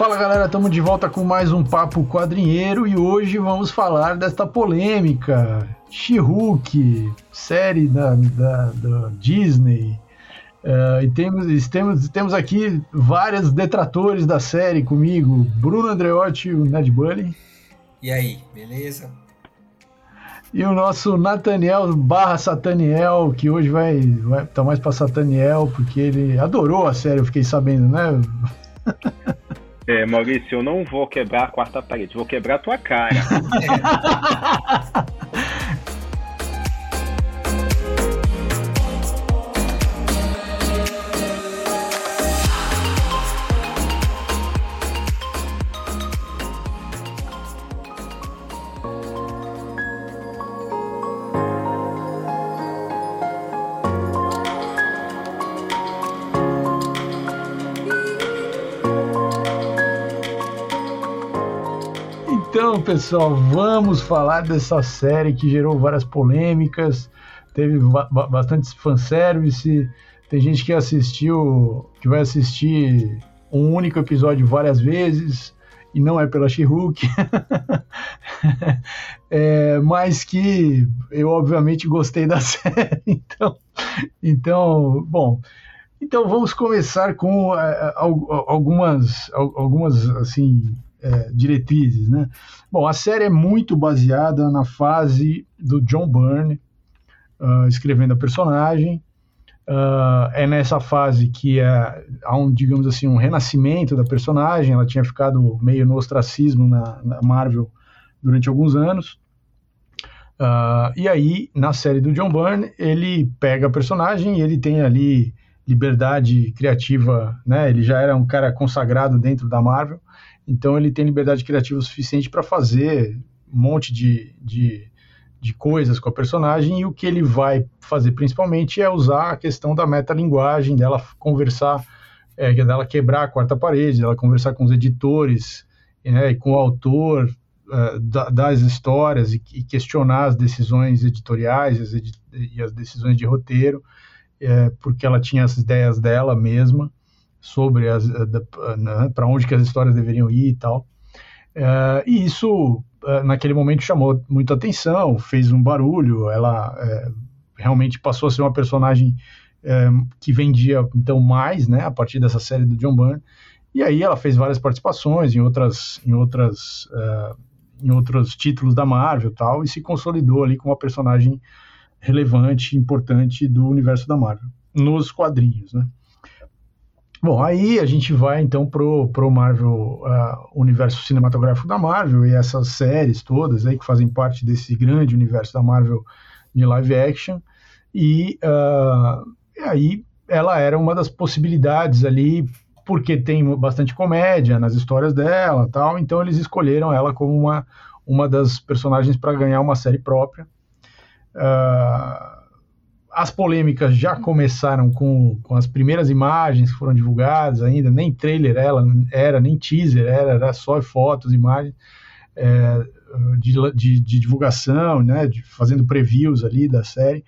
Fala galera, estamos de volta com mais um Papo Quadrinheiro e hoje vamos falar desta polêmica. She-Hulk, série da, da, da Disney. Uh, e temos, temos, temos aqui vários detratores da série comigo: Bruno Andreotti e o Ned Bully. E aí, beleza? E o nosso Nathaniel barra Sataniel, que hoje vai, vai tá mais pra Sataniel, porque ele adorou a série, eu fiquei sabendo, né? É, Maurício, eu não vou quebrar a quarta parede, vou quebrar a tua cara. Então, pessoal, vamos falar dessa série que gerou várias polêmicas, teve ba bastante fanservice, tem gente que assistiu, que vai assistir um único episódio várias vezes, e não é pela She-Hulk, é, mas que eu obviamente gostei da série, então, então bom, então vamos começar com uh, algumas, algumas assim é, diretrizes, né? Bom, a série é muito baseada na fase do John Byrne uh, escrevendo a personagem. Uh, é nessa fase que é, há um, digamos assim, um renascimento da personagem. Ela tinha ficado meio no ostracismo na, na Marvel durante alguns anos. Uh, e aí, na série do John Byrne, ele pega a personagem e ele tem ali liberdade criativa, né? Ele já era um cara consagrado dentro da Marvel então ele tem liberdade criativa suficiente para fazer um monte de, de, de, coisas com a personagem. E o que ele vai fazer principalmente é usar a questão da metalinguagem, dela conversar, é, dela quebrar a quarta parede, dela conversar com os editores né, e com o autor da, das histórias e, e, questionar as decisões editoriais as edi e as decisões de roteiro, é, porque ela tinha as ideias dela mesma sobre eh, né, para onde que as histórias deveriam ir e tal. Uh, e isso uh, naquele momento chamou muita atenção, fez um barulho. Ela uh, realmente passou a ser uma personagem que vendia então mais, né, a partir dessa série do John Byrne. E aí ela fez várias participações em outras, em outras, em outros títulos da Marvel, tal, e se consolidou ali como uma personagem relevante, importante do universo da Marvel nos quadrinhos, né? Bom, aí a gente vai então pro, pro Marvel, uh, universo cinematográfico da Marvel e essas séries todas aí que fazem parte desse grande universo da Marvel de live action. E, uh, e aí ela era uma das possibilidades ali, porque tem bastante comédia nas histórias dela tal, então eles escolheram ela como uma, uma das personagens para ganhar uma série própria. Uh, as polêmicas já começaram com, com as primeiras imagens que foram divulgadas ainda, nem trailer ela era, nem teaser era, era só fotos, imagens é, de, de, de, divulgação, né, de, fazendo previews ali da série,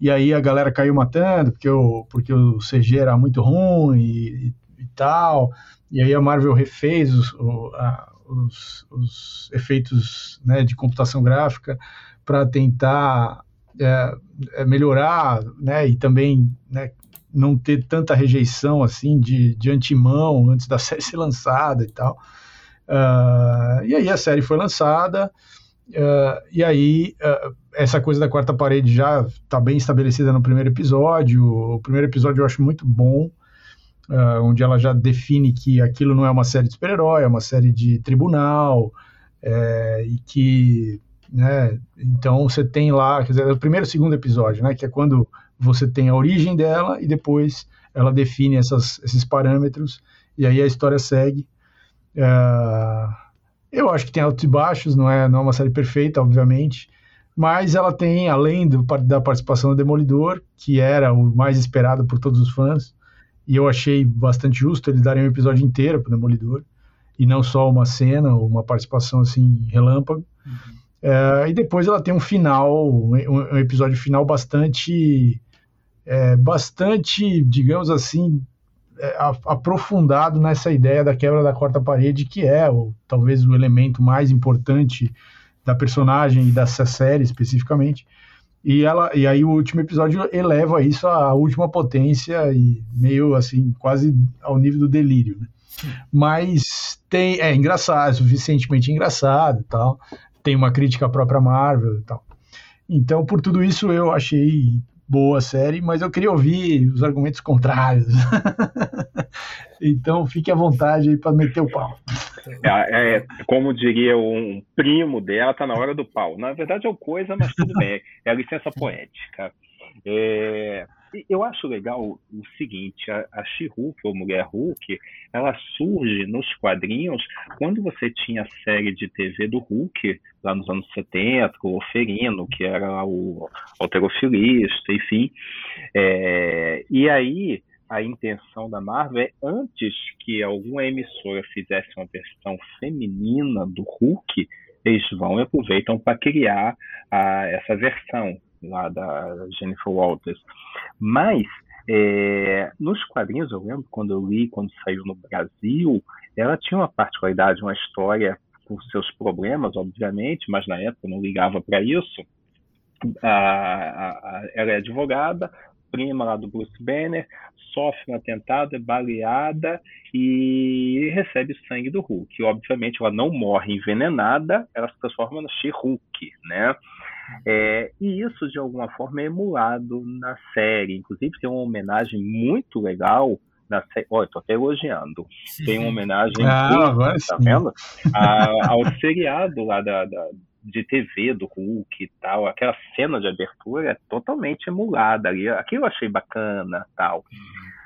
e aí a galera caiu matando, porque o, porque o CG era muito ruim e, e tal, e aí a Marvel refez os, o, a, os, os efeitos né, de computação gráfica para tentar é, é, melhorar, né, e também né, não ter tanta rejeição assim de, de antemão antes da série ser lançada e tal. Uh, e aí a série foi lançada, uh, e aí uh, essa coisa da quarta parede já está bem estabelecida no primeiro episódio. O primeiro episódio eu acho muito bom, onde ela já define que aquilo não é uma série de super-herói, é uma série de tribunal, é, e que né? Então você tem lá, quer dizer, é o primeiro e segundo episódio, né? Que é quando você tem a origem dela e depois ela define essas, esses parâmetros e aí a história segue. Uh, eu acho que tem altos e baixos, não é, não é uma série perfeita, obviamente, mas ela tem, além do, da participação do Demolidor, que era o mais esperado por todos os fãs, e eu achei bastante justo eles darem um episódio inteiro para o Demolidor, e não só uma cena ou uma participação assim relâmpago. Uhum. É, e depois ela tem um final, um, um episódio final bastante, é, bastante, digamos assim, é, aprofundado nessa ideia da quebra da quarta parede, que é o, talvez o elemento mais importante da personagem e dessa série especificamente. E, ela, e aí o último episódio eleva isso à última potência e meio assim, quase ao nível do delírio. Né? Mas tem, é engraçado, é suficientemente engraçado e tal. Tem uma crítica à própria Marvel e tal. Então, por tudo isso, eu achei boa a série, mas eu queria ouvir os argumentos contrários. então, fique à vontade aí para meter o pau. É, é, como diria um primo dela, tá na hora do pau. Na verdade é o coisa, mas tudo bem. É a licença poética. É, eu acho legal o seguinte, a, a She-Hulk, ou Mulher Hulk, ela surge nos quadrinhos quando você tinha a série de TV do Hulk, lá nos anos 70, com o Oferino, que era o alterofilista, enfim. É, e aí, a intenção da Marvel é, antes que alguma emissora fizesse uma versão feminina do Hulk, eles vão e aproveitam para criar a, essa versão lá da Jennifer Walters. Mas é, nos quadrinhos, eu lembro quando eu li, quando saiu no Brasil, ela tinha uma particularidade, uma história com seus problemas, obviamente, mas na época não ligava para isso. A, a, a, ela é advogada, prima lá do Bruce Banner, sofre um atentado, é baleada e recebe sangue do Hulk. Obviamente, ela não morre envenenada, ela se transforma no She-Hulk, né? É, e isso, de alguma forma, é emulado na série. Inclusive, tem uma homenagem muito legal na série. Olha, estou até elogiando. Tem uma homenagem. Ah, muito, tá vendo? A, ao seriado lá da, da, de TV do Hulk e tal. Aquela cena de abertura é totalmente emulada ali. Aquilo eu achei bacana tal.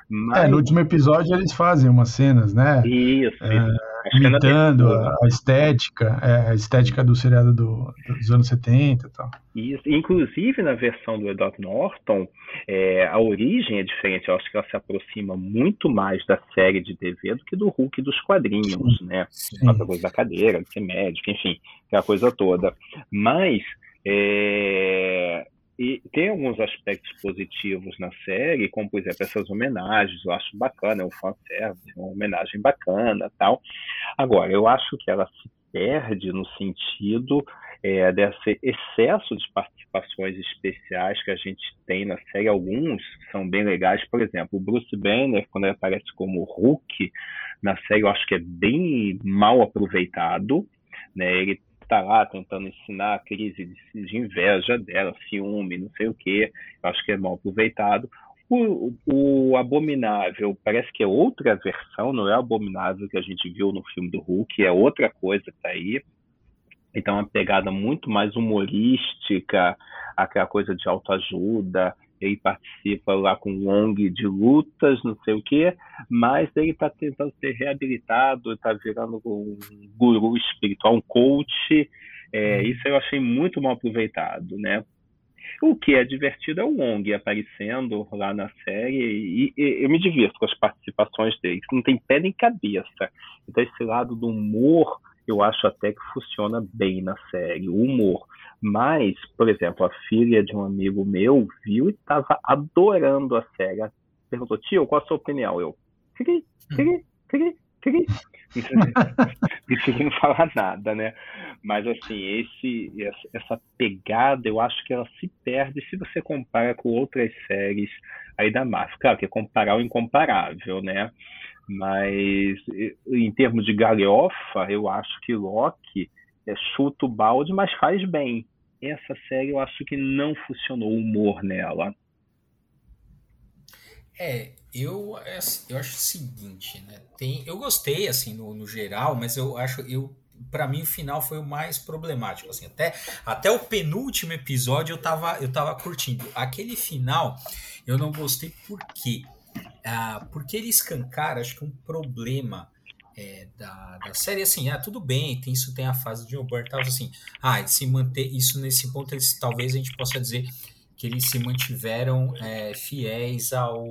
Mas... É, no último episódio eles fazem umas cenas, né? Isso, é, imitando a estética, é, a estética do seriado do, dos anos 70 e tal. Isso, inclusive na versão do Edward Norton, é, a origem é diferente, eu acho que ela se aproxima muito mais da série de TV do que do Hulk dos quadrinhos, sim, né? Sim. A coisa da cadeira, de ser médico, enfim, aquela coisa toda. Mas é, e tem alguns aspectos positivos na série, como, por exemplo, essas homenagens, eu acho bacana, é um fanservice, uma homenagem bacana tal. Agora, eu acho que ela se perde no sentido é, desse excesso de participações especiais que a gente tem na série. Alguns são bem legais, por exemplo, o Bruce Banner, quando ele aparece como Hulk na série, eu acho que é bem mal aproveitado. Né? Ele está lá tentando ensinar a crise de, de, inveja dela, ciúme, não sei o que, acho que é mal aproveitado. O, o, Abominável parece que é outra versão, não é o Abominável que a gente viu no filme do Hulk, é outra coisa que tá aí. Então, é uma pegada muito mais humorística, aquela coisa de autoajuda, ele participa lá com um ONG de lutas, não sei o quê, mas ele está tentando ser reabilitado, está virando um guru espiritual, um coach. É, uhum. isso eu achei muito mal aproveitado, né? O que é divertido é o Wong aparecendo lá na série e, e, eu me divirto com as participações dele. Não tem pé nem cabeça. Então esse lado do humor eu acho até que funciona bem na série, o humor. Mas, por exemplo, a filha de um amigo meu viu e estava adorando a série. Perguntou, tio, qual a sua opinião? Eu, cri, cri, cri, cri. Preferi não falar nada, né? Mas, assim, esse, essa pegada, eu acho que ela se perde se você compara com outras séries aí da Marvel. Claro que é comparar o incomparável, né? Mas, em termos de galhofa, eu acho que Loki é, chuta o balde, mas faz bem essa série eu acho que não funcionou o humor nela. É, eu, eu acho o seguinte, né? Tem, eu gostei, assim, no, no geral, mas eu acho, eu para mim o final foi o mais problemático assim até até o penúltimo episódio eu tava eu tava curtindo aquele final eu não gostei por quê ah, porque ele escancara acho que um problema é, da, da série, assim, ah, tudo bem, tem, isso tem a fase de Oburn tal, assim, ah, se manter, isso nesse ponto, eles, talvez a gente possa dizer que eles se mantiveram é, fiéis ao,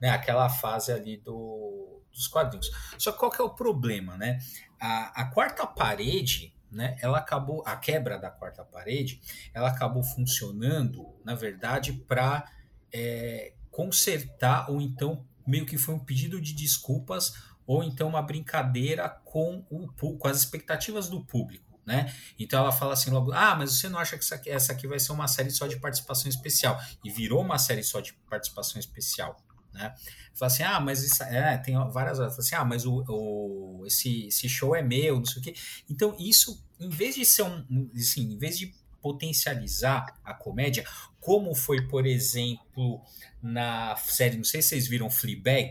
né, aquela fase ali do, dos quadrinhos. Só que qual que é o problema, né? A, a quarta parede, né, ela acabou, a quebra da quarta parede, ela acabou funcionando, na verdade, para é, consertar ou então meio que foi um pedido de desculpas ou então uma brincadeira com, o, com as expectativas do público. Né? Então ela fala assim logo, ah, mas você não acha que essa aqui, essa aqui vai ser uma série só de participação especial? E virou uma série só de participação especial. Né? Fala assim, ah, mas isso, é, tem várias horas, assim, ah, mas o, o, esse, esse show é meu, não sei o quê. Então, isso, em vez de ser um, assim, em vez de potencializar a comédia, como foi, por exemplo, na série, não sei se vocês viram Fleabag.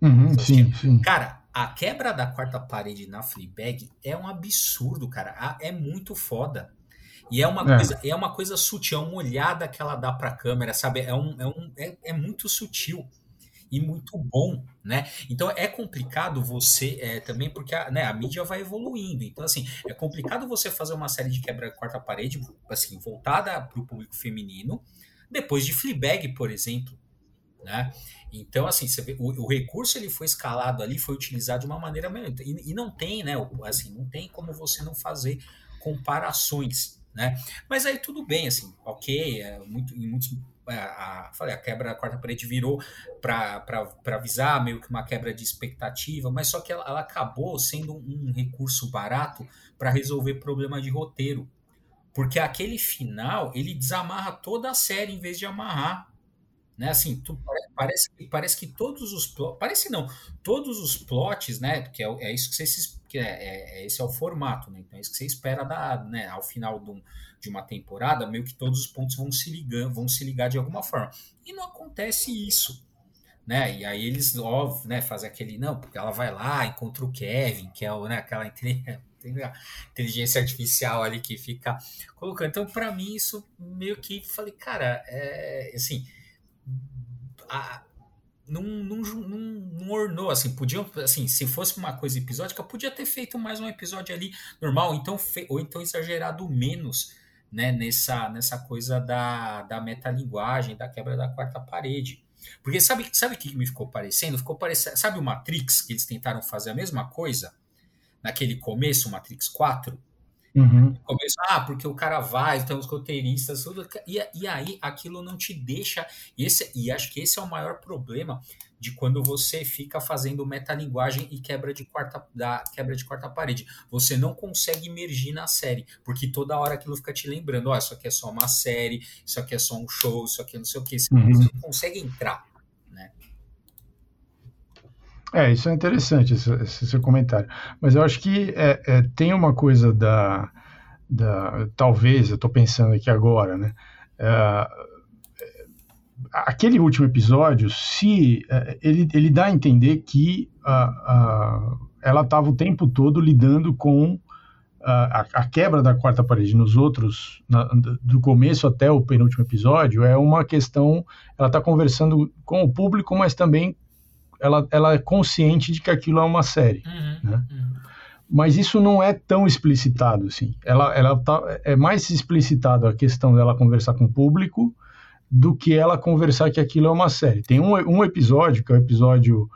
Uhum, sim, sim. Cara, a quebra da quarta parede na Fleabag é um absurdo, cara. É muito foda. E é uma, é. Coisa, é uma coisa sutil, é uma olhada que ela dá para a câmera, sabe? É, um, é, um, é, é, muito sutil e muito bom, né? Então é complicado você é, também, porque a, né, a mídia vai evoluindo. Então, assim, é complicado você fazer uma série de quebra quarta parede, assim, voltada para o público feminino, depois de Fleabag, por exemplo, né? Então, assim, vê, o, o, recurso ele foi escalado ali, foi utilizado de uma maneira melhor. E, e, não tem, né? Assim, não tem como você não fazer comparações, né? Mas aí tudo bem, assim, ok, é, muito, em muitos. A, é, a, falei, a quebra da quarta parede virou para avisar meio que uma quebra de expectativa, mas só que ela, ela acabou sendo um, recurso barato para resolver problema de roteiro. Porque aquele final ele desamarra toda a série em vez de amarrar. Né? Assim, tu, parece, parece que todos os parece não, todos os plots, né? Que é, é isso que você que é, é, é, esse é o formato, né? Então é isso que você espera da, né, ao final de, um, de uma temporada, meio que todos os pontos vão se ligando, vão se ligar de alguma forma. E não acontece isso. Né? E aí eles ó, né, fazem aquele, não, porque ela vai lá, encontra o Kevin, que é o, né, aquela inteligência artificial ali que fica colocando. Então, para mim, isso meio que falei, cara, é assim a, não, não, não, não ornou, assim, podiam, assim, se fosse uma coisa episódica, podia ter feito mais um episódio ali normal, então ou então exagerado menos, né, nessa, nessa coisa da, da metalinguagem, da quebra da quarta parede. Porque sabe sabe o que me ficou parecendo? Ficou parecendo, sabe o Matrix, que eles tentaram fazer a mesma coisa naquele começo, Matrix 4? Uhum. Ah, porque o cara vai, tem os roteiristas, tudo, e, e aí aquilo não te deixa. E, esse, e acho que esse é o maior problema de quando você fica fazendo metalinguagem e quebra de quarta da quebra de quarta parede. Você não consegue emergir na série, porque toda hora aquilo fica te lembrando, ó, oh, isso aqui é só uma série, isso aqui é só um show, isso aqui é não sei o que, você, uhum. não consegue entrar? É, isso é interessante, esse, esse seu comentário. Mas eu acho que é, é, tem uma coisa da. da talvez, eu estou pensando aqui agora, né? É, aquele último episódio, se é, ele, ele dá a entender que ela estava o tempo todo lidando com a, a, quebra da quarta parede nos outros, na, do começo até o penúltimo episódio, é uma questão. Ela está conversando com o público, mas também ela, ela é consciente de que aquilo é uma série, uhum, né? Uhum. Mas isso não é tão explicitado assim. Ela, ela tá, é mais explicitado a questão dela conversar com o público do que ela conversar que aquilo é uma série. Tem um, um episódio, que é o episódio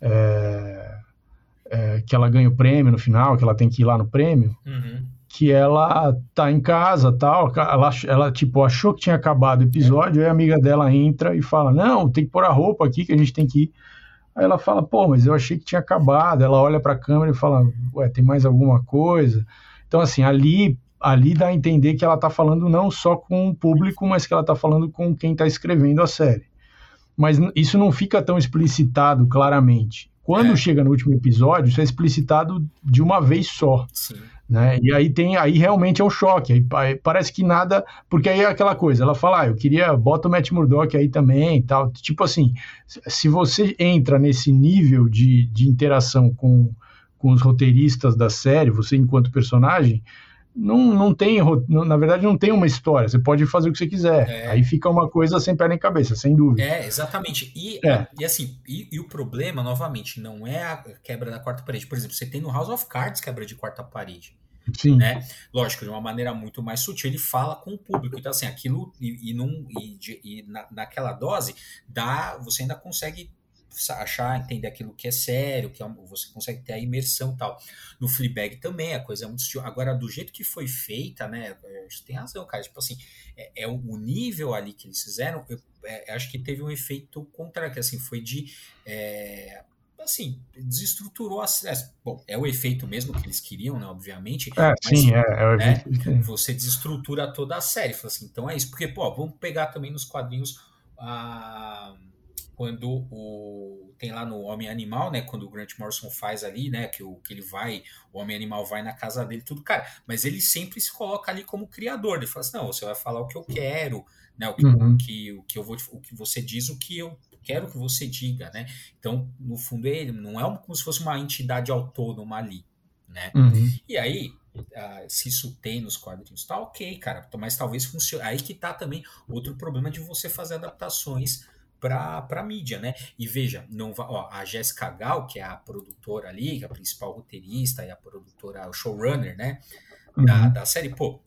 é, é, que ela ganha o prêmio no final, que ela tem que ir lá no prêmio, uhum. que ela tá em casa tal, ela, ela tipo achou que tinha acabado o episódio, é. aí a amiga dela entra e fala, não, tem que pôr a roupa aqui que a gente tem que ir. Aí ela fala, pô, mas eu achei que tinha acabado. Ela olha para a câmera e fala, ué, tem mais alguma coisa? Então, assim, ali, ali dá a entender que ela está falando não só com o público, mas que ela está falando com quem está escrevendo a série. Mas isso não fica tão explicitado claramente. Quando é. chega no último episódio, isso é explicitado de uma vez só. Sim. Né? E aí tem, aí realmente é um choque. Aí parece que nada, porque aí é aquela coisa. Ela fala, ah, eu queria bota o Matt Murdock aí também, tal. Tipo assim, se você entra nesse nível de, de interação com, com os roteiristas da série, você enquanto personagem, não, não tem, na verdade, não tem uma história. Você pode fazer o que você quiser. É. Aí fica uma coisa sem pé nem cabeça, sem dúvida. É, exatamente. E, é. e assim, e, e, o problema, novamente, não é a quebra da quarta parede. Por exemplo, você tem no House of Cards quebra de quarta parede. Sim. Né? Lógico, de uma maneira muito mais sutil, ele fala com o público. Então, assim, aquilo e, e, num, e, e na, naquela dose, dá, você ainda consegue achar, entender aquilo que é sério, que é, você consegue ter a imersão tal. No Fleabag também, a coisa é muito. Agora, do jeito que foi feita, né, tem razão, cara, tipo assim, é, é o, nível ali que eles fizeram, eu é, acho que teve um efeito contrário, que assim, foi de é, assim, desestruturou a. Bom, é o efeito mesmo que eles queriam, né? Obviamente. É, mas, sim, é, é o né, efeito. Você desestrutura toda a série. Fala assim, então é isso. Porque, pô, vamos pegar também nos quadrinhos a. Quando o. Tem lá no Homem Animal, né? Quando o Grant Morrison faz ali, né? Que, o, que ele vai, o Homem Animal vai na casa dele, tudo, cara. Mas ele sempre se coloca ali como criador. Ele fala assim: não, você vai falar o que eu quero, né? O que, uhum. o que, o que eu vou, o que você diz, o que eu quero que você diga, né? Então, no fundo, ele não é como se fosse uma entidade autônoma ali, né? Uhum. E aí, uh, se isso tem nos quadrinhos, tá ok, cara, mas talvez funcione. Aí que tá também outro problema de você fazer adaptações para mídia, né? E veja, não va... Ó, a Jéssica Gal, que é a produtora ali, a principal roteirista e a produtora, o showrunner, né? Uhum. Da, da série, pô,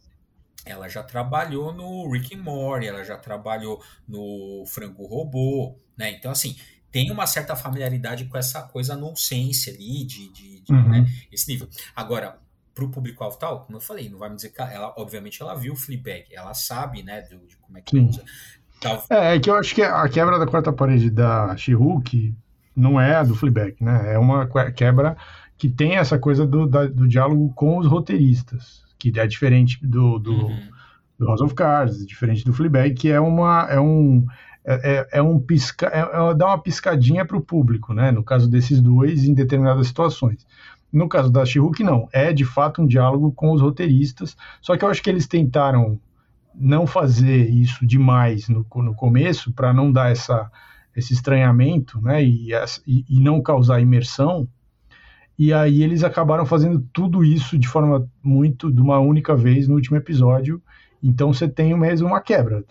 ela já trabalhou no Rick and Morty, ela já trabalhou no Frango Robô, né? Então, assim, tem uma certa familiaridade com essa coisa nonsense ali, de, de, de uhum. né? esse nível. Agora, para o público-alvo tal, como eu falei, não vai me dizer que ela, obviamente, ela viu o Fleabag, ela sabe, né, de, de como é que usa. Tal... É, é que eu acho que a quebra da quarta parede da She-Hulk não é a do Fleabag, né? É uma quebra que tem essa coisa do, da, do diálogo com os roteiristas, que é diferente do, do, uhum. do House of Cards, diferente do Fleabag, que é uma é um é, é, é um pisca, é, é dar uma piscadinha para o público, né? No caso desses dois, em determinadas situações. No caso da she não. É de fato um diálogo com os roteiristas. Só que eu acho que eles tentaram não fazer isso demais no, no começo para não dar essa, esse estranhamento, né? E, e, não causar imersão e aí eles acabaram fazendo tudo isso de forma muito, de uma única vez no último episódio. Então você tem mesmo uma quebra.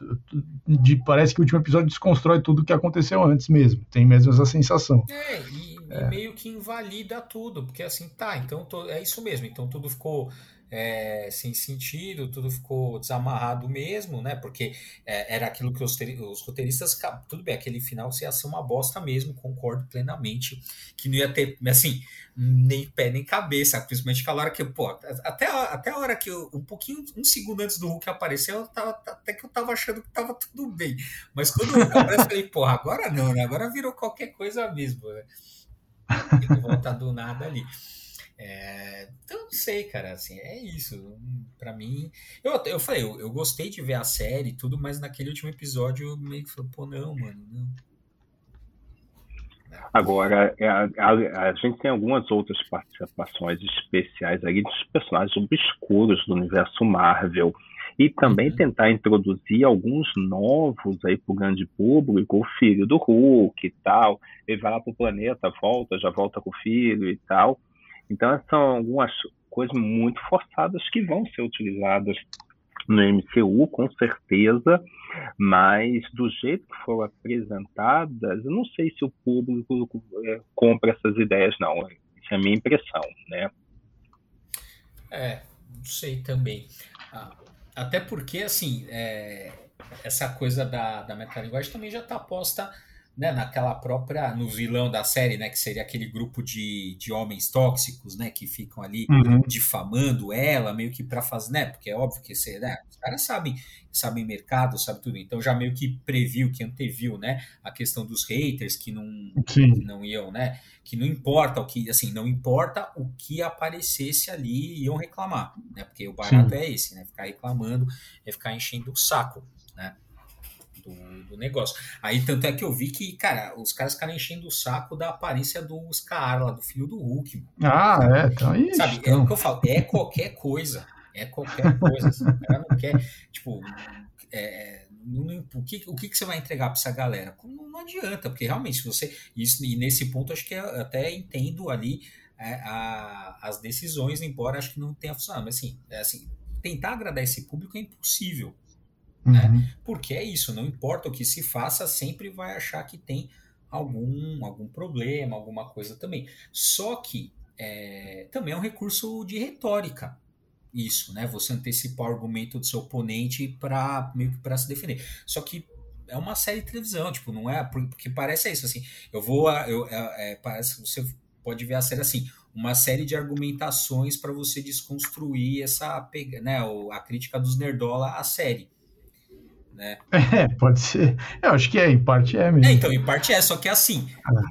De, parece que o último episódio desconstrói tudo o que aconteceu antes mesmo. Tem mesmo essa sensação. É, e, é. e meio que invalida tudo, porque assim, tá, então é isso mesmo. Então tudo ficou é, sem sentido, tudo ficou desamarrado mesmo, né? Porque é, era aquilo que os, os, roteiristas. Tudo bem, aquele final ia ser uma bosta mesmo, concordo plenamente. Que não ia ter, assim, nem pé nem cabeça, principalmente aquela hora que, pô, até até a hora que eu, um pouquinho, um segundo antes do Hulk aparecer, eu tava, até que eu tava achando que tava tudo bem. Mas quando o Hulk aparece, eu falei, porra, agora não, né? Agora virou qualquer coisa mesmo, né? Tem que voltar do nada ali. É, então, não sei, cara, assim, é isso. para mim, eu, eu falei, eu, eu, gostei de ver a série e tudo, mas naquele último episódio eu meio que falei, pô, não, mano, não. Agora, é, a, a, a, gente tem algumas outras participações especiais ali dos personagens obscuros do universo Marvel. E também uhum. tentar introduzir alguns novos aí para o grande público, o filho do Hulk e tal. Ele vai lá para o planeta, volta, já volta com o filho e tal. Então, são algumas coisas muito forçadas que vão ser utilizadas no MCU, com certeza, mas do jeito que foram apresentadas, eu não sei se o público é, compra essas ideias, não. Isso é a minha impressão, né? É, não sei também. Ah, até porque, assim, é, essa coisa da, da metalinguagem também já está posta né, naquela própria no vilão da série, né, que seria aquele grupo de, de homens tóxicos, né, que ficam ali uhum. difamando ela, meio que para fazer, né, porque é óbvio que você, né, os caras sabem, sabem mercado, sabe tudo, então já meio que previu, que anteviu, né, a questão dos haters que não, que não iam, né, que não importa o que, assim, não importa o que aparecesse ali, iam reclamar, né, porque o barato Sim. é esse, né, ficar reclamando, é ficar enchendo o saco, né do, do, negócio. Aí, tanto é que eu vi que, cara, os caras ficaram enchendo o saco da aparência do Scar lá, do filho do Hulk. Ah, é, então é isso. Sabe, então. é o que eu falo, é qualquer coisa. É qualquer coisa. Assim, o cara não quer, tipo, é, o, que, o que, que você vai entregar para essa galera? Não, não, adianta, porque realmente, se você. Isso, e nesse ponto, acho que eu até entendo ali é, a, as decisões, embora acho que não tenha funcionado. Mas assim, é assim, tentar agradar esse público é impossível. Né? Uhum. Né? Porque é isso, não importa o que se faça, sempre vai achar que tem algum, algum problema, alguma coisa também. Só que é, também é um recurso de retórica isso, né? Você antecipar o argumento do seu oponente para meio que para se defender. Só que é uma série de televisão, tipo, não é. Porque parece isso, assim. Eu vou. Eu, é, é, parece você pode ver a série assim, uma série de argumentações para você desconstruir essa né, a crítica dos nerdola à série. Né? É, pode ser. Eu acho que é, em parte é mesmo. É, então, em parte é, só que assim, ah.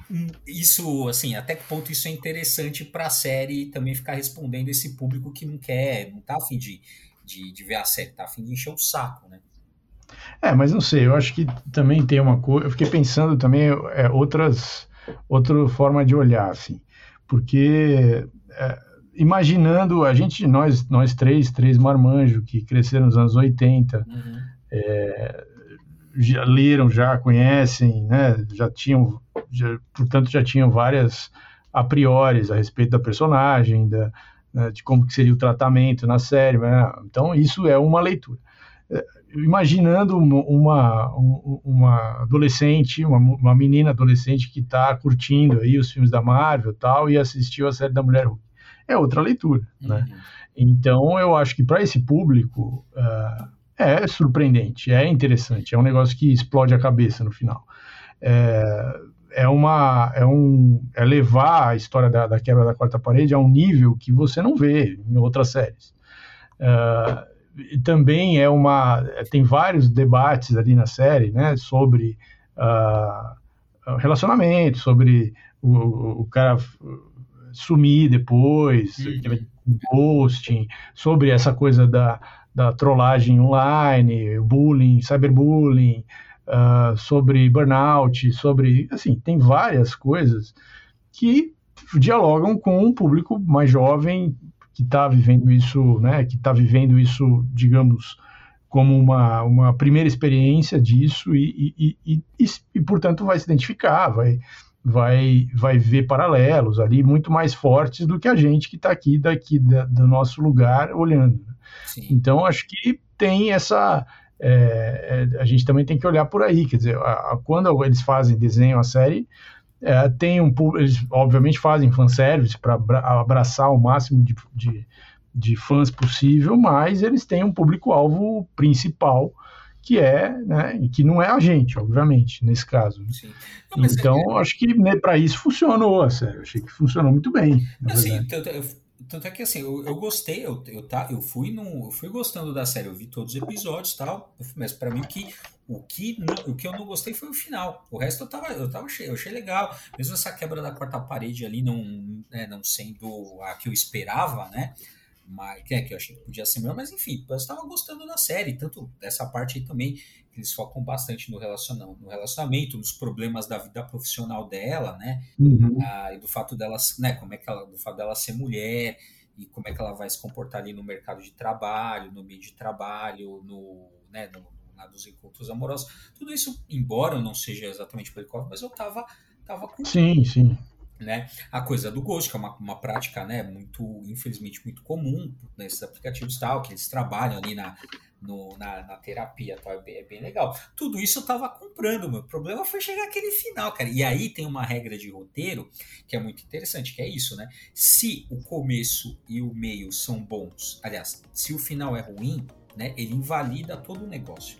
isso, assim, até que ponto isso é interessante para a série também ficar respondendo esse público que não quer, não tá afim de, de, de ver a série, tá afim de encher o saco, né? É, mas não sei, eu acho que também tem uma coisa, eu fiquei pensando também é, outras, outra forma de olhar, assim, porque é, imaginando a gente, nós, nós três, três marmanjos que cresceram nos anos 80, uhum. É, já leram, já conhecem, né, já tinham, já, portanto já tinham várias a priori a respeito da personagem, da, né, de como que seria o tratamento na série, né? então isso é uma leitura. É, imaginando uma, uma adolescente, uma, uma menina adolescente que está curtindo aí os filmes da Marvel e tal, e assistiu a série da Mulher Hulk. É outra leitura, né? uhum. Então, eu acho que para esse público uh, é surpreendente, é interessante, é um negócio que explode a cabeça no final. É, é uma é um é levar a história da, da, quebra da quarta parede a um nível que você não vê em outras séries. Uh, também é uma tem vários debates ali na série, né, sobre uh, relacionamento, sobre o, o, cara sumir depois, uhum. ghosting, sobre essa coisa da, da trollagem online, bullying, cyberbullying, uh, sobre burnout, sobre assim tem várias coisas que dialogam com um público mais jovem que está vivendo isso, né, que está vivendo isso, digamos, como uma, uma primeira experiência disso e, e, e, e, portanto, vai se identificar, vai, vai, vai ver paralelos ali muito mais fortes do que a gente que está aqui, daqui da, do nosso lugar, olhando. Sim. Então, acho que tem essa. É, é, a gente também tem que olhar por aí, quer dizer, a, a, quando eles fazem desenho a série, é, tem um, eles obviamente fazem fanservice para abraçar o máximo de, de, de, fãs possível, mas eles têm um público-alvo principal que é, né, que não é a gente, obviamente, nesse caso. Não, então, é... acho que né, para isso funcionou, sério, achei que funcionou muito bem. Assim, tanto é que assim, eu, eu gostei, eu, eu, tá, eu, fui no, eu fui gostando da série, eu vi todos os episódios e tal, mas para mim o que, o, que não, o que eu não gostei foi o final. O resto eu tava, eu tava achei, eu achei legal. Mesmo essa quebra da quarta parede ali não, né, não sendo a que eu esperava, né? Mas, que, é, que eu achei que podia ser melhor, mas enfim, eu estava gostando da série, tanto dessa parte aí também, que eles focam bastante no, relacionamento, no relacionamento, nos problemas da vida profissional dela, né? Uhum. Ah, e do fato dela, né, como é que ela, do fato dela ser mulher e como é que ela vai se comportar ali no mercado de trabalho, no meio de trabalho, no, né, no, no dos encontros amorosos. Tudo isso, embora eu não seja exatamente Pelikov, mas eu tava, tava com. Sim, sim né? A coisa do Ghost, que é uma, uma prática, né, muito, infelizmente, muito comum nesses aplicativos tal, que eles trabalham ali na, no, na, na, terapia tal, é bem, é bem, legal. Tudo isso eu tava comprando, meu problema foi chegar aquele final, cara. E aí tem uma regra de roteiro que é muito interessante, que é isso, né? Se o começo e o meio são bons, aliás, se o final é ruim, né, ele invalida todo o negócio.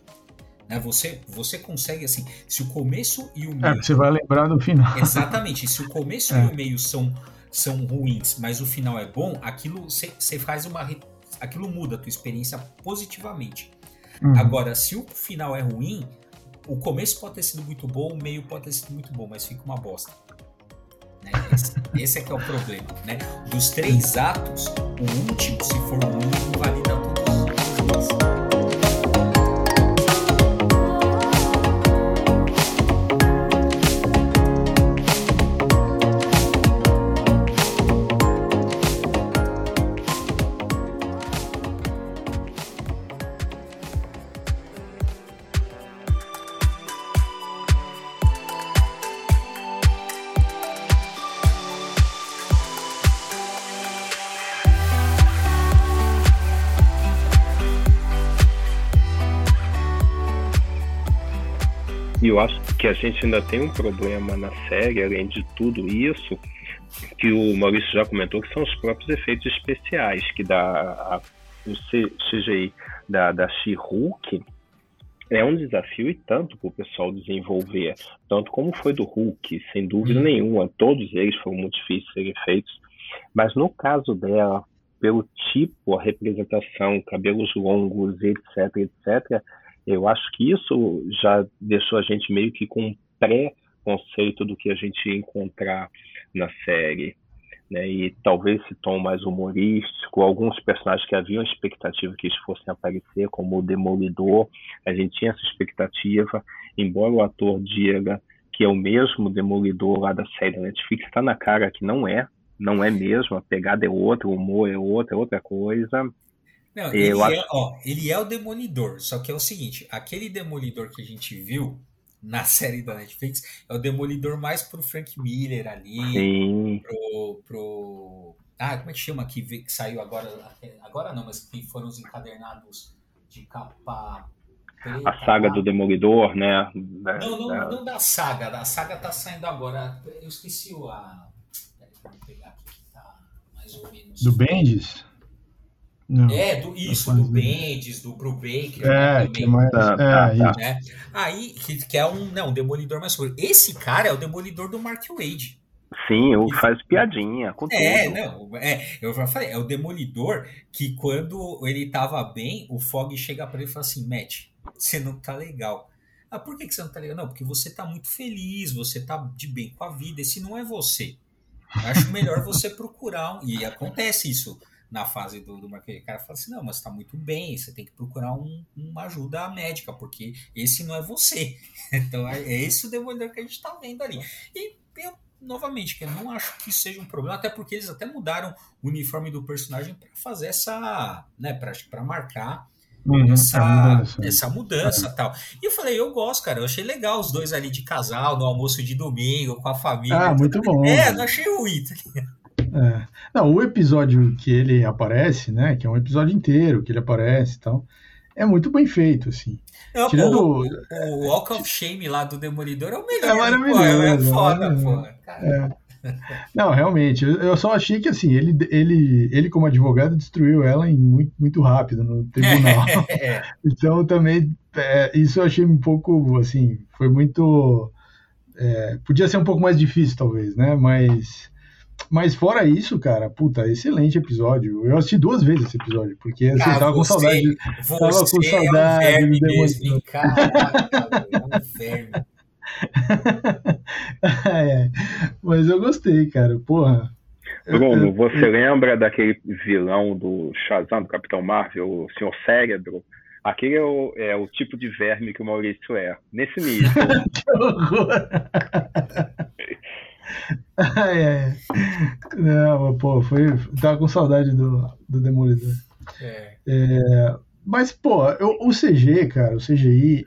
Né? Você, você consegue, assim, se o começo e o é, meio. É, você vai lembrar do final. Exatamente. Se o começo é. e o meio são, são ruins, mas o final é bom, aquilo você faz uma. Aquilo muda a tua experiência positivamente. Uhum. Agora, se o final é ruim, o começo pode ter sido muito bom, o meio pode ter sido muito bom, mas fica uma bosta. Né? Esse, esse é que é o problema. Né? Dos três atos, o último, se for ruim, invalida todos os que a gente ainda tem um problema na série, além de tudo isso, que o Maurício já comentou, que são os próprios efeitos especiais, que dá a, o CGI da, da She-Hulk, é um desafio e tanto para o pessoal desenvolver, tanto como foi do Hulk, sem dúvida uhum. nenhuma, todos eles foram muito difíceis de serem feitos, mas no caso dela, pelo tipo, a representação, cabelos longos, etc, etc, eu acho que isso já deixou a gente meio que com um pré-conceito do que a gente ia encontrar na série né, e talvez esse tom mais humorístico, alguns personagens que haviam expectativa que eles fossem aparecer, como o Demolidor, a gente tinha essa expectativa, embora o ator diga que é o mesmo Demolidor lá da série da Netflix, está na cara que não é, não é mesmo, a pegada é outra, o humor é outra, é outra coisa. Não, ele, acho... é, ó, ele é o Demolidor, só que é o seguinte, aquele Demolidor que a gente viu na série da Netflix é o Demolidor mais pro Frank Miller ali, Sim. pro, pro. Ah, como é que chama que, que saiu agora? Agora não, mas que foram os encadernados de capa. Preta, a saga do Demolidor, né? Não, não, é. não da saga. A saga tá saindo agora. Eu esqueci o. A... Peraí, vou pegar aqui que tá mais ou menos. Do Bendis? Não, é, do, isso, do Bendis, do Brubaker. É, né, que mais, tá, é, tá, né? Aí, que, que, é um, não, um demolidor mais forte. Esse cara é o demolidor do Mark Wade. Sim, o faz piadinha com é, tudo. Não, é, eu já falei, é o demolidor que quando ele tava bem, o Fog chega para ele e fala assim, Matt, você não tá legal. Ah, por que, que você não tá legal? Não, porque você tá muito feliz, você tá de bem com a vida, esse não é você. Eu acho melhor você procurar, um... e acontece isso na fase do, do marketing. O cara fala assim: não, mas está muito bem, você tem que procurar um, uma ajuda médica, porque esse não é você. então é, é esse o demolidor que a gente está vendo ali. E eu, novamente, que eu não acho que seja um problema, até porque eles até mudaram o uniforme do personagem para fazer essa. né, para marcar. Uhum, essa, mudança, essa mudança é. tal. E eu falei, eu gosto, cara. Eu achei legal os dois ali de casal, no almoço de domingo, com a família. Ah, muito bom. É, não achei ruim. Tá é. Não, o episódio que ele aparece, né? Que é um episódio inteiro que ele aparece e tal. É muito bem feito, assim. Não, Tirando... o, o Walk of Shame lá do Demolidor é o melhor. É maravilhoso. Pô, é foda, pô. É. Não, realmente, eu só achei que assim, ele, ele, ele como advogado destruiu ela em muito, muito rápido no tribunal. É. então também é, isso eu achei um pouco assim, foi muito é, podia ser um pouco mais difícil talvez, né? Mas mas fora isso, cara, puta, excelente episódio. Eu assisti duas vezes esse episódio, porque assim, ah, tava você, com saudade. Você tava com saudade é um verme mesmo, caraca, é um verme. é, mas eu gostei, cara, porra. Bruno, você eu, lembra daquele vilão do Shazam, do Capitão Marvel, o Senhor Cérebro? Aquele é o, é o tipo de verme que o Maurício é. Nesse nível. que horror! Ai, ai. Não, pô, foi. Tava com saudade do, do Demolidor. É. É, mas, pô, eu, o CG, cara, o CGI,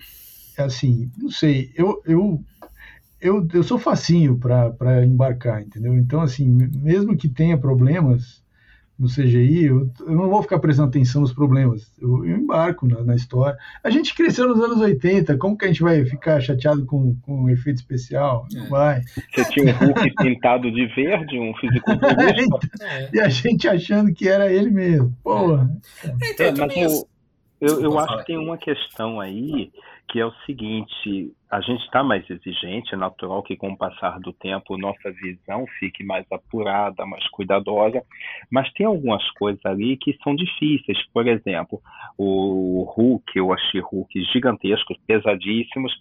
é assim, não sei, eu, eu, eu, eu sou facinho para embarcar, entendeu? Então, assim, mesmo que tenha problemas, no CGI, eu, eu, não vou ficar prestando atenção nos problemas, eu, eu embarco na, na, história. A gente cresceu nos anos 80, como que a gente vai ficar chateado com, com um efeito especial? Não é. vai. Você tinha um Hulk pintado de verde, um fisiculturista. então, é. E a gente achando que era ele mesmo. Porra. É. Então, mas eu, eu, eu acho que tem uma questão aí que é o seguinte: a gente está mais exigente, é natural que com o passar do tempo nossa visão fique mais apurada, mais cuidadosa, mas tem algumas coisas ali que são difíceis. Por exemplo, o Hulk ou a She-Hulk gigantescos, pesadíssimos,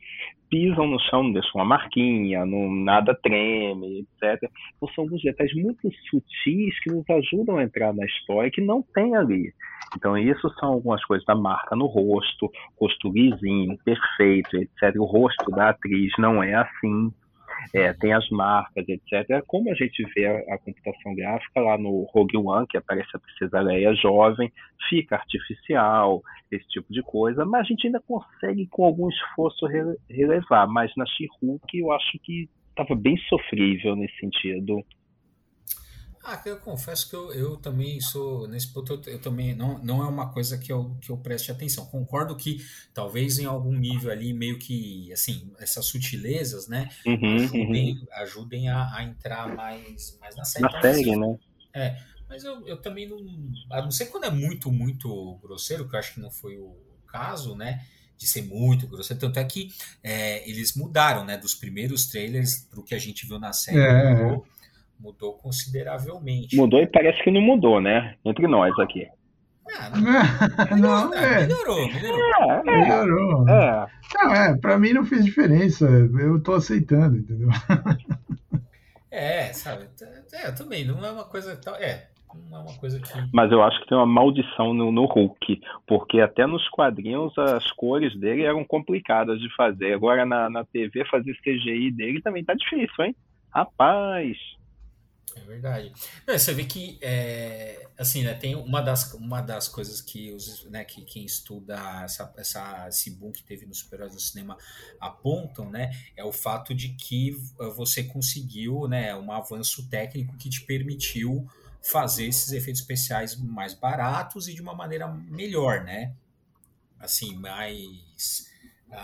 pisam no chão, não deixam uma marquinha, não, nada treme, etc. Então são alguns detalhes muito sutis que nos ajudam a entrar na história que não tem ali. Então isso são algumas coisas da marca no rosto, rosto lisinho, perfeito, etc. O rosto da atriz não é assim. É, tem as marcas, etc. Como a gente vê a, a, computação gráfica lá no Rogue One, que aparece a Princesa Leia jovem, fica artificial, esse tipo de coisa, mas a gente ainda consegue com algum esforço re, relevar. Mas na She-Hulk eu acho que estava bem sofrível nesse sentido. Ah, eu confesso que eu, eu também sou, nesse ponto, eu, eu, também, não, não é uma coisa que eu, que eu preste atenção. Concordo que talvez em algum nível ali, meio que, assim, essas sutilezas, né, uhum, ajudem, uhum. ajudem a, a, entrar mais, mais na série. Na série, né? É, mas eu, eu também não, a não ser quando é muito, muito grosseiro, que eu acho que não foi o caso, né, de ser muito grosseiro. Tanto é que é, eles mudaram, né? Dos primeiros trailers para o que a gente viu na série. É. Mudou, mudou, consideravelmente. Mudou e parece que não mudou, né? Entre nós aqui. Ah, não, não, é. melhorou, melhorou. É, melhorou. É. Não, é, pra mim não fez diferença. Eu tô aceitando, entendeu? É, sabe? É, também, não é uma coisa. É, não é uma coisa que. Mas eu acho que tem uma maldição no, no Hulk, porque até nos quadrinhos as cores dele eram complicadas de fazer. Agora na, na TV fazer CGI dele também tá difícil, hein? Rapaz! É verdade. Não, você vê que, é, assim, né, tem uma das, uma das coisas que, os, né, que quem estuda essa, essa, esse boom que teve nos super do cinema apontam, né, é o fato de que você conseguiu, né, um avanço técnico que te permitiu fazer esses efeitos especiais mais baratos e de uma maneira melhor, né? Assim, mais,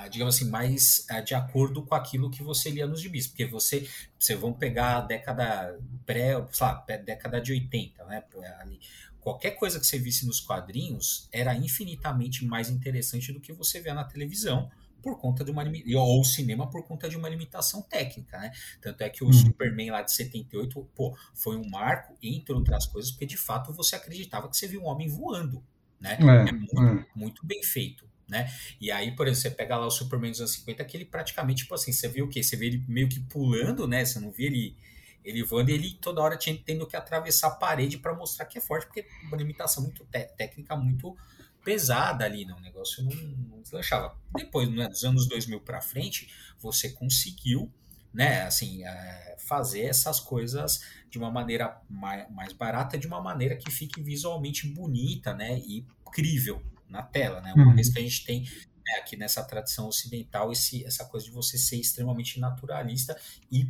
digamos assim, mais uh, de acordo com aquilo que você lia nos gibis. Porque você, você vão pegar a década pré, sei lá, década de 80, né? Ali, qualquer coisa que você visse nos quadrinhos era infinitamente mais interessante do que você vê na televisão por conta de uma ou o cinema por conta de uma limitação técnica, né? Tanto é que o hum. Superman lá de 78, pô, foi um marco, entre outras coisas, porque de fato você acreditava que você viu um homem voando, né? É, é muito, é. muito bem feito. Né? E aí, por exemplo, você pega lá o Superman dos anos 50, que ele praticamente, tipo assim, você vê o quê? Você vê ele meio que pulando, né? Você não vê ele, ele voando e ele toda hora tinha, tendo que atravessar a parede para mostrar que é forte, porque é uma limitação muito técnica muito pesada ali, né? o negócio não, não deslanchava. Depois, né, dos anos 2000 para frente, você conseguiu né, assim, é, fazer essas coisas de uma maneira mais, mais, barata, de uma maneira que fique visualmente bonita, né, e crível na tela, né, uma uhum. vez que a gente tem né, aqui nessa tradição ocidental esse, essa coisa de você ser extremamente naturalista e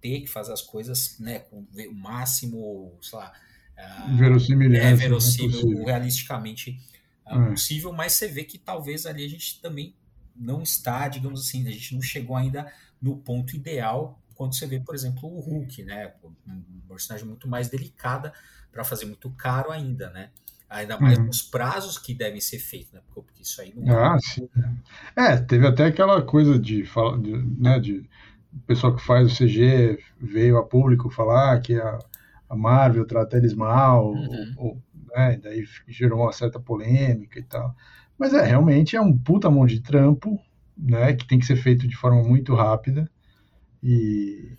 ter que fazer as coisas, né, com o máximo, sei lá, uh, verossímil, é, verossímil, realisticamente é possível, mas você vê que talvez ali a gente também não está, digamos assim, a gente não chegou ainda no ponto ideal quando você vê, por exemplo, o Hulk, né? Um personagem muito mais delicada para fazer muito caro ainda, né? Ainda mais uhum. nos prazos que devem ser feitos, né? Porque isso aí não é. Ah, sim. É, teve até aquela coisa de, de, né, de o pessoal que faz o CG veio a público falar que a, a Marvel trata eles mal, uhum. ou, né? Daí gerou uma certa polêmica e tal. Mas é, realmente é um puta mão de trampo, né? Que tem que ser feito de forma muito rápida. E,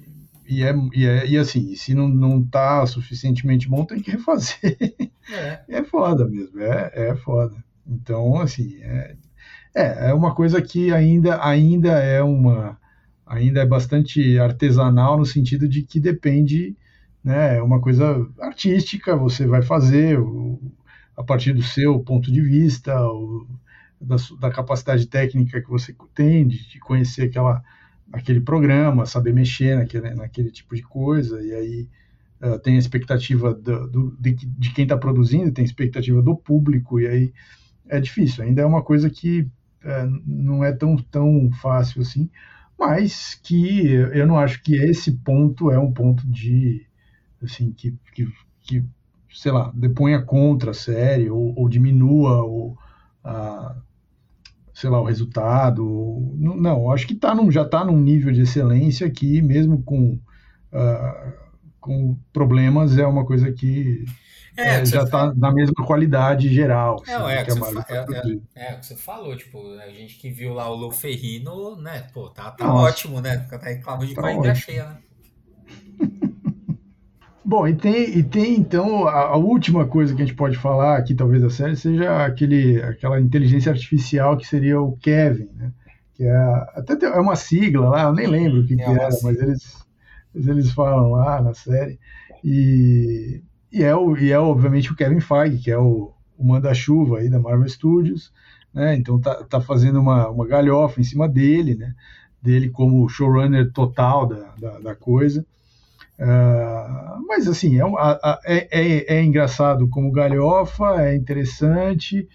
e, é, e, é, e assim, se não, não tá suficientemente bom, tem que refazer. É, é foda mesmo, é, é foda. Então, assim, é, é, é uma coisa que ainda, ainda é uma ainda é bastante artesanal no sentido de que depende né? É uma coisa artística, você vai fazer o, a partir do seu ponto de vista, o, da, da, capacidade técnica que você tem de, de, conhecer aquela, aquele programa, saber mexer naquele, naquele tipo de coisa, e aí uh, tem a expectativa do, do, de, de, quem está produzindo, tem a expectativa do público, e aí é difícil, ainda é uma coisa que uh, não é tão, tão fácil assim, mas que eu não acho que esse ponto é um ponto de assim, que, que, que sei lá, deponha contra a série ou, ou diminua o, a, sei lá, o resultado. Não, acho que tá num, já está num nível de excelência que, mesmo com, uh, com problemas, é uma coisa que é, é, já está na mesma qualidade geral. É, assim, é, que você, é, é, é, o que você falou, tipo, a gente que viu lá o Lou Ferrino, né, pô, tá, tá ótimo, né, tá reclamando de tá barriga cheia, né. Bom, e tem, e tem então a, a, última coisa que a gente pode falar aqui, talvez da série, seja aquele, aquela inteligência artificial que seria o Kevin, né? Que é até tem, é uma sigla lá, eu nem lembro o que, é que era, mas eles, eles falam lá na série. E, e, é, o, e é obviamente o Kevin Feige, que é o, o manda-chuva aí da Marvel Studios, né? Então tá, tá fazendo uma, uma galhofa em cima dele, né? Dele como showrunner total da, da, da coisa. Uh, mas assim, é, é, é, é, engraçado como galhofa, é interessante,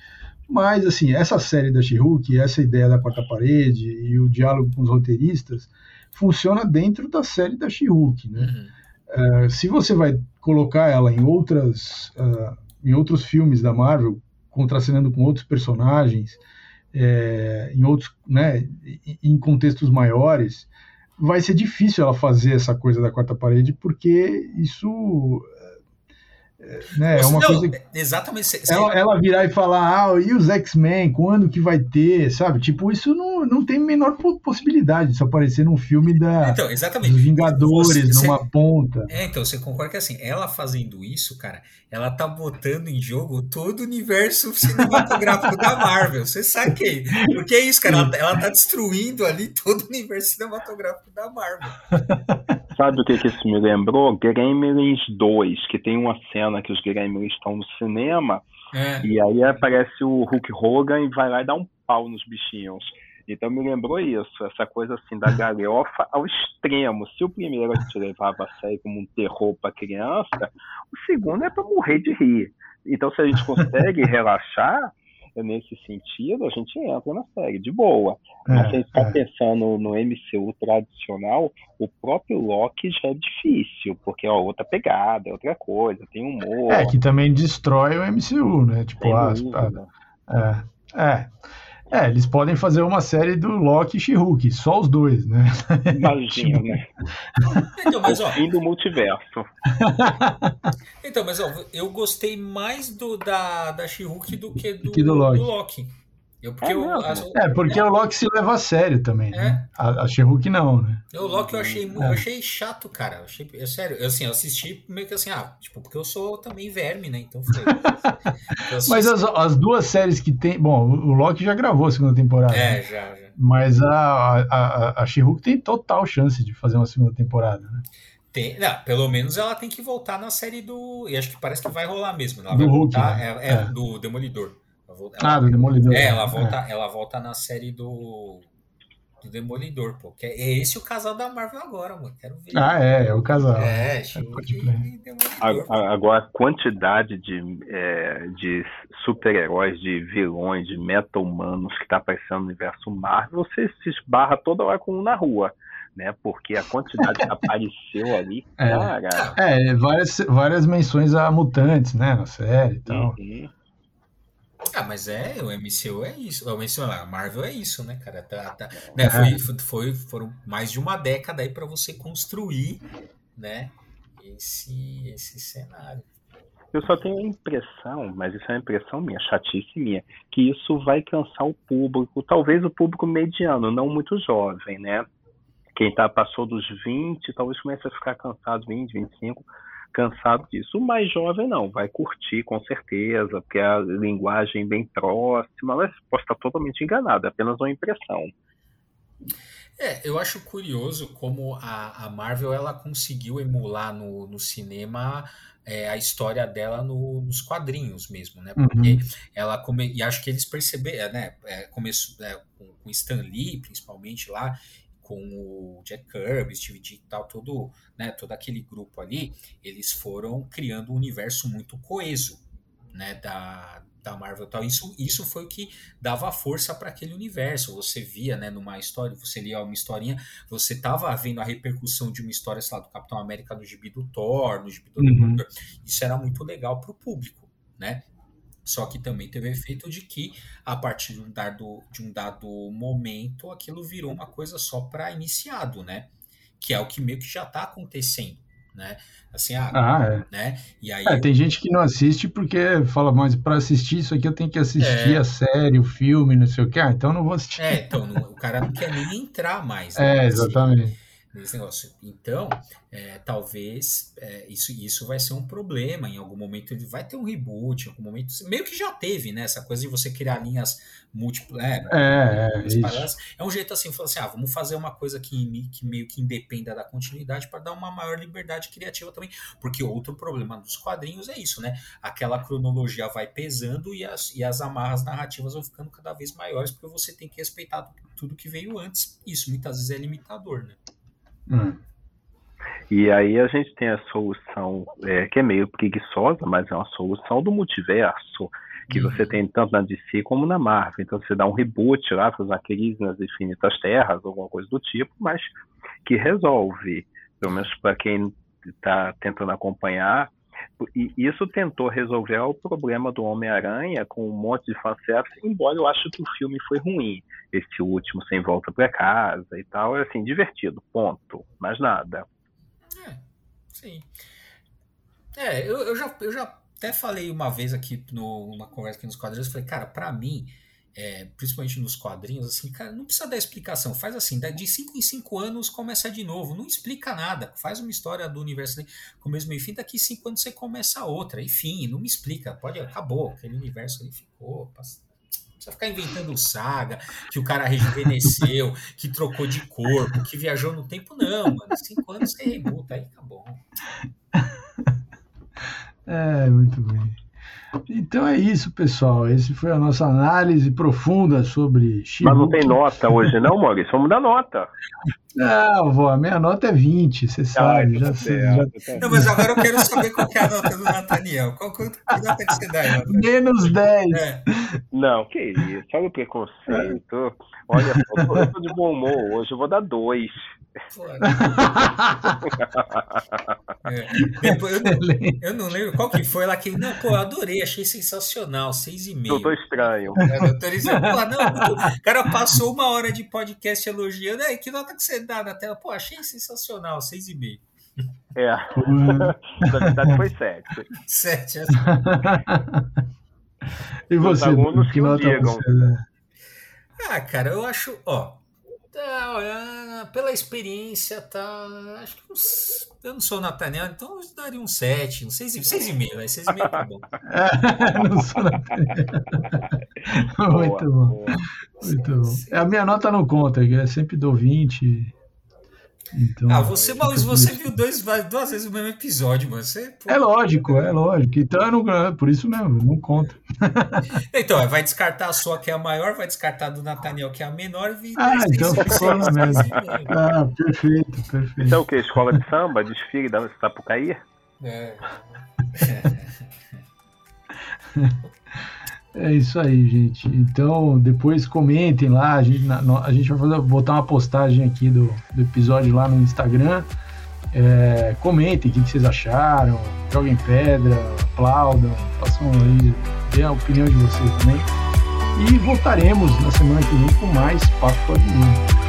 mas assim, essa série da she essa ideia da quarta parede e o diálogo com os roteiristas, funciona dentro da série da she né? Uhum. Uh, se você vai colocar ela em outras uh, em outros filmes da Marvel, contracenando com outros personagens, é, em outros, né, em contextos maiores, vai ser difícil ela fazer essa coisa da quarta parede, porque isso né, é uma não, coisa que, exatamente. Ela, ela, virar e falar, ah, e os X-Men, quando que vai ter, sabe? Tipo, isso não, não tem menor possibilidade de isso aparecer num filme da, então, exatamente. dos Vingadores, você, numa você, ponta. É, então, você concorda que assim, ela fazendo isso, cara, ela tá botando em jogo todo o universo cinematográfico da Marvel. Você sabe que Porque é isso, cara, ela, ela tá destruindo ali todo o universo cinematográfico da Marvel. Sabe o que, que isso me lembrou? Gremlins 2, que tem uma cena que os Gremlins estão no cinema, é. e aí aparece o Hulk Hogan e vai lá e dá um pau nos bichinhos. Então me lembrou isso, essa coisa assim da galhofa ao extremo. Se o primeiro a gente levava a série como um terror para criança, o segundo é para morrer de rir. Então se a gente consegue relaxar, nesse sentido, a gente entra na série de boa. É, Mas se a gente está é. pensando no MCU tradicional, o próprio Loki já é difícil, porque é outra pegada, é outra coisa, tem humor. É, que também destrói o MCU, né? Tipo, as, a, é, é. É, eles podem fazer uma série do Loki e She-Hulk, só os dois, né? Imagina, né? Então, mas, ó, o fim do multiverso. então, mas ó, eu gostei mais do da, da She-Hulk do que do, que do Loki. Do Loki. Eu, porque é, eu, é, porque é. o Loki se leva a sério também, né? é. né? A, a She-Hulk não, né? O Loki eu achei, é. eu achei chato, cara. Eu achei, eu, sério, eu, assim, eu assisti meio que assim, ah, tipo, porque eu sou também verme, né? Então foi. Mas as, as, duas séries que tem. Bom, o Loki já gravou a segunda temporada. É, né? já, já. Mas a, a, a She-Hulk tem total chance de fazer uma segunda temporada, né? Tem, não, pelo menos ela tem que voltar na série do. E acho que parece que vai rolar mesmo. Né? Ela do vai Hulk, voltar, né? é, é, é, do Demolidor. Ela, ah, do Demolidor. É, ela volta, é. ela volta na série do, do Demolidor, pô. Que é esse o casal da Marvel agora, mano. Quero ver. Ah, é, é o casal. É, é Agora, a quantidade de, é, de super-heróis, de vilões, de meta-humanos que tá aparecendo no universo Marvel, você se esbarra toda hora com um na rua né? Porque a quantidade que apareceu ali, é. cara. É, várias, várias menções a mutantes, né? Na série e tal. Uhum. Ah, mas é, o MCU é isso. O MCU, a Marvel é isso, né, cara? Tá, tá, né, foi, foi, foram mais de uma década aí para você construir, né, esse, esse cenário. Eu só tenho a impressão, mas isso é uma impressão minha, chatice minha, que isso vai cansar o público, talvez o público mediano, não muito jovem, né? Quem tá, passou dos 20, talvez comece a ficar cansado, 20, 25, cansado disso. O mais jovem não, vai curtir com certeza, porque a linguagem bem próxima, mas pode estar totalmente enganado, é apenas uma impressão. É, eu acho curioso como a, a Marvel ela conseguiu emular no, no cinema é, a história dela no, nos quadrinhos mesmo, né? Porque uhum. ela come, e acho que eles perceberam, né? É, começou é, com, com Stan Lee, principalmente lá, com o Jack Kirby, Steve D e tal, todo, né, todo aquele grupo ali, eles foram criando um universo muito coeso, né, da, da Marvel tal. Isso, isso foi o que dava força para aquele universo. Você via, né, numa história, você lia uma historinha, você tava vendo a repercussão de uma história, sei lá, do Capitão América no gibi do Thor, no gibi do uhum. Isso era muito legal para o público, né? Só que também teve o efeito de que, a partir de um dado, de um dado momento, aquilo virou uma coisa só para iniciado, né? Que é o que meio que já está acontecendo, né? Assim, ah, ah é. né? E aí é, tem gente que não assiste porque fala, mas para assistir isso aqui eu tenho que assistir é. a série, o filme, não sei o que. Ah, então não vou assistir. É, então o cara não quer nem entrar mais. Né? É, exatamente nesse negócio. Então, é, talvez é, isso, isso vai ser um problema. Em algum momento ele vai ter um reboot, em algum momento. Meio que já teve, né? Essa coisa de você criar linhas múltiplas. É, é, é, é um jeito assim, assim: ah, vamos fazer uma coisa que, que meio que independa da continuidade para dar uma maior liberdade criativa também. Porque outro problema dos quadrinhos é isso, né? Aquela cronologia vai pesando e as, e as amarras narrativas vão ficando cada vez maiores, porque você tem que respeitar tudo que veio antes. Isso muitas vezes é limitador, né? Hum. E aí a gente tem a solução é, que é meio preguiçosa, mas é uma solução do multiverso, que uhum. você tem tanto na DC como na Marvel. Então você dá um reboot lá, faz uma crise nas infinitas terras, alguma coisa do tipo, mas que resolve, pelo menos para quem está tentando acompanhar, e isso tentou resolver o problema do Homem-Aranha com um monte de fanservice, embora eu acho que o filme foi ruim. Esse último, Sem Volta para Casa e tal, é assim, divertido, ponto. Mais nada. É, sim. É, eu, eu, já, eu já até falei uma vez aqui no, numa conversa aqui nos quadrinhos, falei, cara, para mim, é, principalmente nos quadrinhos, assim, cara, não precisa dar explicação. Faz assim, de 5 em 5 anos começa de novo. Não explica nada. Faz uma história do universo com o mesmo fim, daqui 5 anos você começa outra. Enfim, não me explica. Pode, acabou. Aquele universo ali ficou. Passa, precisa ficar inventando saga, que o cara rejuvenesceu, que trocou de corpo, que viajou no tempo. Não, mano. Cinco anos você rebuta, aí acabou. É, muito bem. Então é isso, pessoal. Esse foi a nossa análise profunda sobre Chibuki. Mas não tem nota hoje, não, Maurício? Vamos dar nota. Não, vó, a minha nota é 20, você sabe. já, sei, já... Não, mas agora eu quero saber qual é a nota do Nathaniel. Qual que nota que você dá, Menos 10. É. Não, que isso. Olha o preconceito. Olha, eu tô, eu tô de bom humor hoje. Eu vou dar 2. é. Depois, eu, não, eu, não, lembro qual que foi lá que. Não, pô, adorei, achei sensacional. Seis e meio. Doutor Estranho. É, doutor Estranho. Pô, não, o cara passou uma hora de podcast elogiando. Aí, que nota que você dá na tela? Pô, achei sensacional, seis e meio. É. Na verdade foi sete. Sete. É. e você? Que nota você, né? Ah, cara, eu acho. Ó, Tá, pela experiência, tá. Acho que uns, eu não sou Nathaniel, então eu daria um 7, um 6,5, né? 6,5 tá bom. não sou Nathaniel. Muito bom. Muito bom. A minha nota não conta, eu sempre dou 20. Então, ah, você, Maurício, você viu dois, duas vezes o mesmo episódio, mano. Você, pô, é lógico, é lógico. Então, não, por isso mesmo, não conta. então, vai descartar a sua, que é a maior, vai descartar a do Nathaniel, que é a menor. E ah, então ficou na mesma. Ah, perfeito, perfeito. Então, o que? Escola de samba, desfile da Sapucaí? É. É isso aí, gente. Então, depois comentem lá. A gente, a gente vai fazer, botar uma postagem aqui do, do episódio lá no Instagram. É, comentem o que, vocês acharam. Joguem pedra, aplaudam, façam aí, dê a opinião de vocês também. E voltaremos na semana que vem com mais Papo Quadrinho.